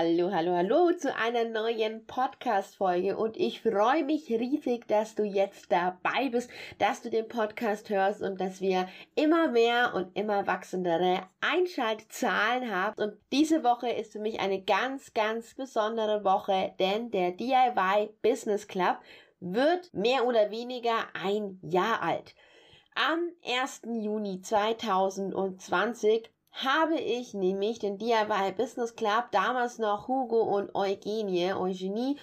Hallo, hallo, hallo zu einer neuen Podcast-Folge und ich freue mich riesig, dass du jetzt dabei bist, dass du den Podcast hörst und dass wir immer mehr und immer wachsendere Einschaltzahlen haben. Und diese Woche ist für mich eine ganz, ganz besondere Woche, denn der DIY Business Club wird mehr oder weniger ein Jahr alt. Am 1. Juni 2020 habe ich nämlich den DIY Business Club, damals noch Hugo und Eugenie, Eugenie,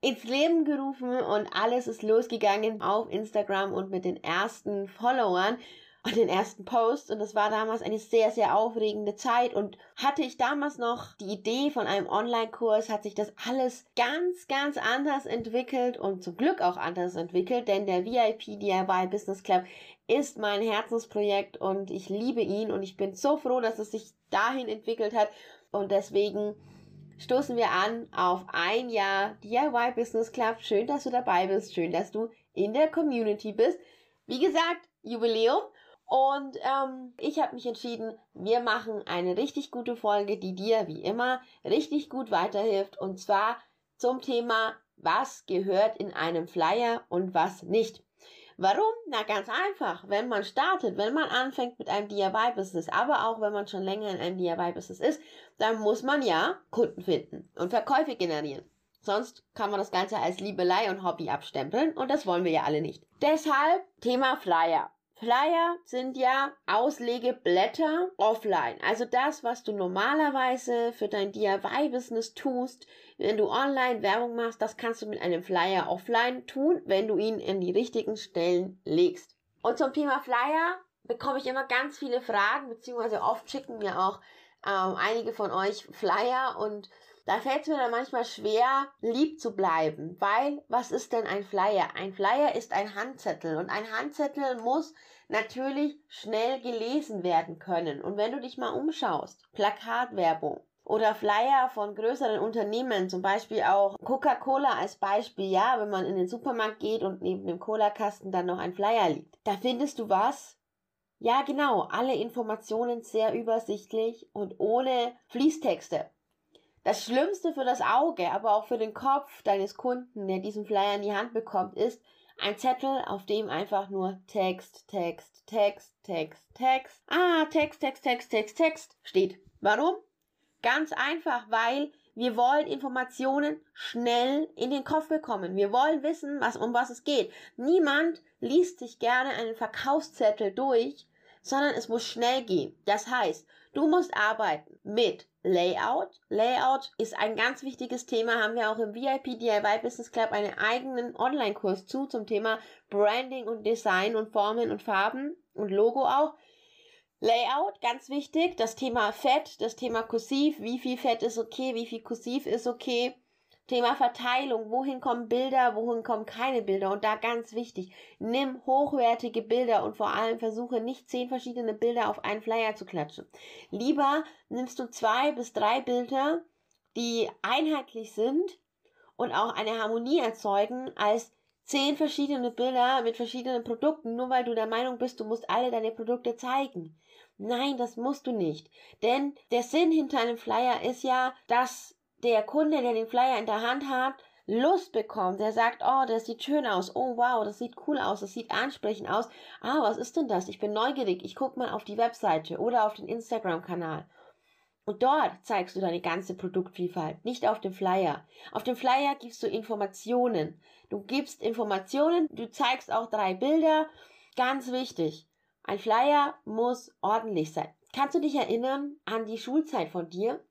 ins Leben gerufen und alles ist losgegangen auf Instagram und mit den ersten Followern und den ersten Post. Und das war damals eine sehr, sehr aufregende Zeit. Und hatte ich damals noch die Idee von einem Online-Kurs, hat sich das alles ganz, ganz anders entwickelt und zum Glück auch anders entwickelt, denn der VIP DIY Business Club ist mein Herzensprojekt und ich liebe ihn. Und ich bin so froh, dass es sich dahin entwickelt hat. Und deswegen stoßen wir an auf ein Jahr DIY Business Club. Schön, dass du dabei bist, schön, dass du in der Community bist. Wie gesagt, Jubiläum und ähm, ich habe mich entschieden, wir machen eine richtig gute Folge, die dir wie immer richtig gut weiterhilft. Und zwar zum Thema, was gehört in einem Flyer und was nicht. Warum? Na ganz einfach. Wenn man startet, wenn man anfängt mit einem DIY-Business, aber auch wenn man schon länger in einem DIY-Business ist, dann muss man ja Kunden finden und Verkäufe generieren. Sonst kann man das Ganze als Liebelei und Hobby abstempeln und das wollen wir ja alle nicht. Deshalb Thema Flyer. Flyer sind ja Auslegeblätter offline. Also das, was du normalerweise für dein DIY-Business tust, wenn du online Werbung machst, das kannst du mit einem Flyer offline tun, wenn du ihn in die richtigen Stellen legst. Und zum Thema Flyer bekomme ich immer ganz viele Fragen, beziehungsweise oft schicken mir auch ähm, einige von euch Flyer und da fällt es mir dann manchmal schwer, lieb zu bleiben, weil was ist denn ein Flyer? Ein Flyer ist ein Handzettel und ein Handzettel muss natürlich schnell gelesen werden können. Und wenn du dich mal umschaust, Plakatwerbung oder Flyer von größeren Unternehmen, zum Beispiel auch Coca-Cola als Beispiel, ja, wenn man in den Supermarkt geht und neben dem Cola-Kasten dann noch ein Flyer liegt, da findest du was? Ja, genau, alle Informationen sehr übersichtlich und ohne Fließtexte. Das Schlimmste für das Auge, aber auch für den Kopf deines Kunden, der diesen Flyer in die Hand bekommt, ist ein Zettel, auf dem einfach nur Text, Text, Text, Text, Text, ah, Text, Text, Text, Text, Text steht. Warum? Ganz einfach, weil wir wollen Informationen schnell in den Kopf bekommen. Wir wollen wissen, was, um was es geht. Niemand liest sich gerne einen Verkaufszettel durch, sondern es muss schnell gehen. Das heißt, du musst arbeiten mit Layout. Layout ist ein ganz wichtiges Thema, haben wir auch im VIP DIY Business Club einen eigenen Online-Kurs zu zum Thema Branding und Design und Formen und Farben und Logo auch. Layout, ganz wichtig. Das Thema Fett, das Thema Kursiv, wie viel Fett ist okay, wie viel Kursiv ist okay. Thema Verteilung, wohin kommen Bilder, wohin kommen keine Bilder und da ganz wichtig, nimm hochwertige Bilder und vor allem versuche nicht zehn verschiedene Bilder auf einen Flyer zu klatschen. Lieber nimmst du zwei bis drei Bilder, die einheitlich sind und auch eine Harmonie erzeugen, als zehn verschiedene Bilder mit verschiedenen Produkten, nur weil du der Meinung bist, du musst alle deine Produkte zeigen. Nein, das musst du nicht. Denn der Sinn hinter einem Flyer ist ja, dass der Kunde, der den Flyer in der Hand hat, Lust bekommt, der sagt, oh, das sieht schön aus, oh wow, das sieht cool aus, das sieht ansprechend aus. Ah, was ist denn das? Ich bin neugierig, ich gucke mal auf die Webseite oder auf den Instagram-Kanal. Und dort zeigst du deine ganze Produktvielfalt, nicht auf dem Flyer. Auf dem Flyer gibst du Informationen. Du gibst Informationen, du zeigst auch drei Bilder. Ganz wichtig. Ein Flyer muss ordentlich sein. Kannst du dich erinnern an die Schulzeit von dir?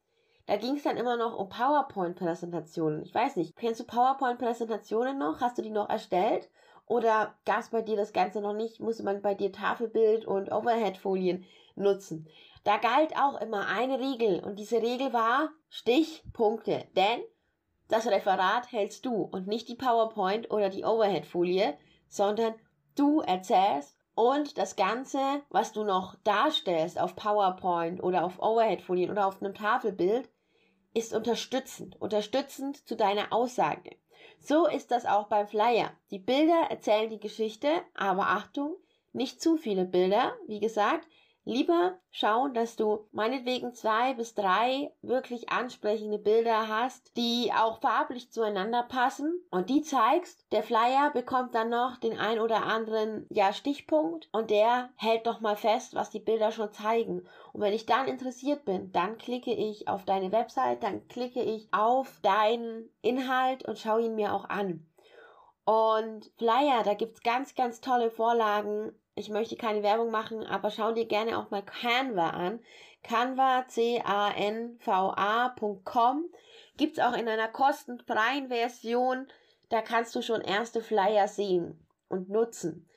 Da ging es dann immer noch um PowerPoint-Präsentationen. Ich weiß nicht, kennst du PowerPoint-Präsentationen noch? Hast du die noch erstellt? Oder gab es bei dir das Ganze noch nicht? Musste man bei dir Tafelbild und Overhead-Folien nutzen? Da galt auch immer eine Regel und diese Regel war Stichpunkte. Denn das Referat hältst du und nicht die PowerPoint oder die Overhead-Folie, sondern du erzählst und das Ganze, was du noch darstellst auf PowerPoint oder auf Overhead-Folien oder auf einem Tafelbild, ist unterstützend, unterstützend zu deiner Aussage. So ist das auch beim Flyer. Die Bilder erzählen die Geschichte, aber Achtung, nicht zu viele Bilder. Wie gesagt, Lieber schauen, dass du meinetwegen zwei bis drei wirklich ansprechende Bilder hast, die auch farblich zueinander passen und die zeigst. Der Flyer bekommt dann noch den ein oder anderen ja Stichpunkt und der hält doch mal fest, was die Bilder schon zeigen. Und wenn ich dann interessiert bin, dann klicke ich auf deine Website, dann klicke ich auf deinen Inhalt und schaue ihn mir auch an. Und Flyer, da gibt's ganz, ganz tolle Vorlagen ich möchte keine Werbung machen, aber schau dir gerne auch mal Canva an. Canva, C-A-N-V-A.com. Gibt's auch in einer kostenfreien Version. Da kannst du schon erste Flyer sehen und nutzen.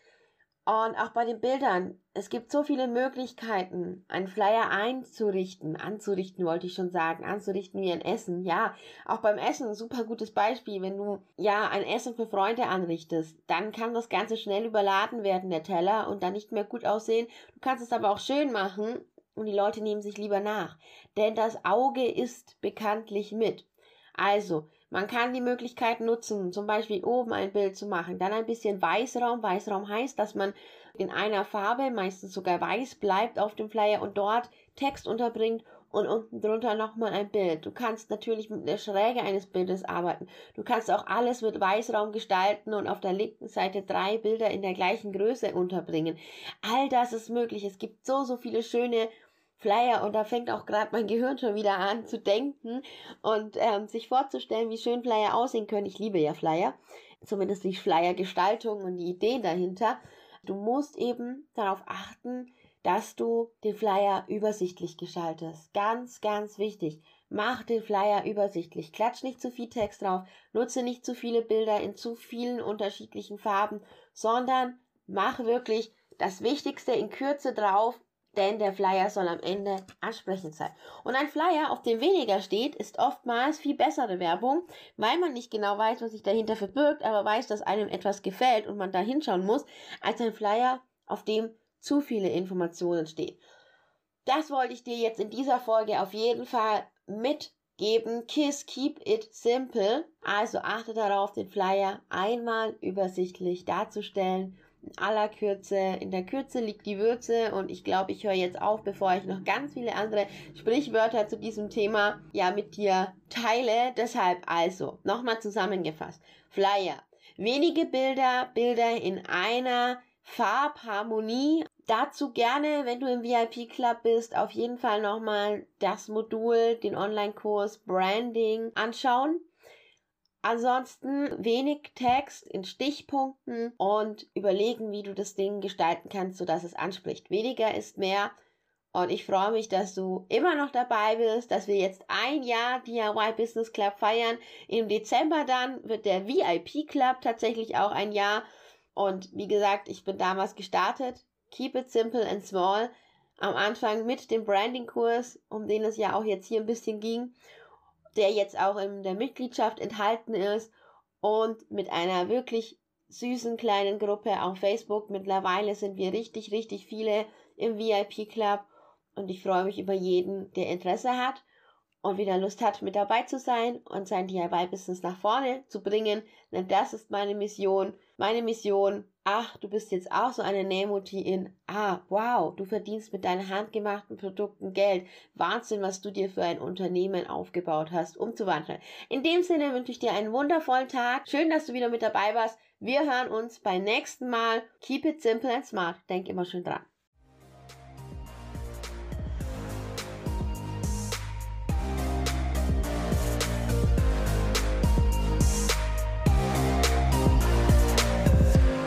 Und auch bei den Bildern, es gibt so viele Möglichkeiten, einen Flyer einzurichten, anzurichten wollte ich schon sagen, anzurichten wie ein Essen. Ja, auch beim Essen ein super gutes Beispiel, wenn du ja ein Essen für Freunde anrichtest, dann kann das Ganze schnell überladen werden, der Teller, und dann nicht mehr gut aussehen. Du kannst es aber auch schön machen und die Leute nehmen sich lieber nach. Denn das Auge ist bekanntlich mit. Also, man kann die Möglichkeit nutzen, zum Beispiel oben ein Bild zu machen, dann ein bisschen Weißraum. Weißraum heißt, dass man in einer Farbe, meistens sogar weiß, bleibt auf dem Flyer und dort Text unterbringt und unten drunter nochmal ein Bild. Du kannst natürlich mit der Schräge eines Bildes arbeiten. Du kannst auch alles mit Weißraum gestalten und auf der linken Seite drei Bilder in der gleichen Größe unterbringen. All das ist möglich. Es gibt so, so viele schöne Flyer und da fängt auch gerade mein Gehirn schon wieder an zu denken und ähm, sich vorzustellen, wie schön Flyer aussehen können. Ich liebe ja Flyer, zumindest die Flyer-Gestaltung und die Ideen dahinter. Du musst eben darauf achten, dass du den Flyer übersichtlich gestaltest. Ganz, ganz wichtig. Mach den Flyer übersichtlich. Klatsch nicht zu viel Text drauf. Nutze nicht zu viele Bilder in zu vielen unterschiedlichen Farben, sondern mach wirklich das Wichtigste in Kürze drauf denn der Flyer soll am Ende ansprechend sein. Und ein Flyer, auf dem weniger steht, ist oftmals viel bessere Werbung, weil man nicht genau weiß, was sich dahinter verbirgt, aber weiß, dass einem etwas gefällt und man da hinschauen muss, als ein Flyer, auf dem zu viele Informationen stehen. Das wollte ich dir jetzt in dieser Folge auf jeden Fall mitgeben. Kiss, keep it simple. Also achte darauf, den Flyer einmal übersichtlich darzustellen in aller Kürze. In der Kürze liegt die Würze und ich glaube, ich höre jetzt auf, bevor ich noch ganz viele andere Sprichwörter zu diesem Thema ja mit dir teile. Deshalb also nochmal zusammengefasst. Flyer. Wenige Bilder, Bilder in einer Farbharmonie. Dazu gerne, wenn du im VIP Club bist, auf jeden Fall nochmal das Modul, den Online-Kurs Branding anschauen. Ansonsten wenig Text in Stichpunkten und überlegen, wie du das Ding gestalten kannst, sodass es anspricht. Weniger ist mehr. Und ich freue mich, dass du immer noch dabei bist, dass wir jetzt ein Jahr DIY Business Club feiern. Im Dezember dann wird der VIP Club tatsächlich auch ein Jahr. Und wie gesagt, ich bin damals gestartet. Keep it simple and small. Am Anfang mit dem Branding-Kurs, um den es ja auch jetzt hier ein bisschen ging der jetzt auch in der Mitgliedschaft enthalten ist und mit einer wirklich süßen kleinen Gruppe auf Facebook. Mittlerweile sind wir richtig, richtig viele im VIP Club und ich freue mich über jeden, der Interesse hat und wieder Lust hat, mit dabei zu sein und sein DIY-Business nach vorne zu bringen. Denn das ist meine Mission. Meine Mission, ach, du bist jetzt auch so eine Nähmutti in, ah, wow, du verdienst mit deinen handgemachten Produkten Geld. Wahnsinn, was du dir für ein Unternehmen aufgebaut hast, um zu wandeln. In dem Sinne wünsche ich dir einen wundervollen Tag. Schön, dass du wieder mit dabei warst. Wir hören uns beim nächsten Mal. Keep it simple and smart. Denk immer schön dran.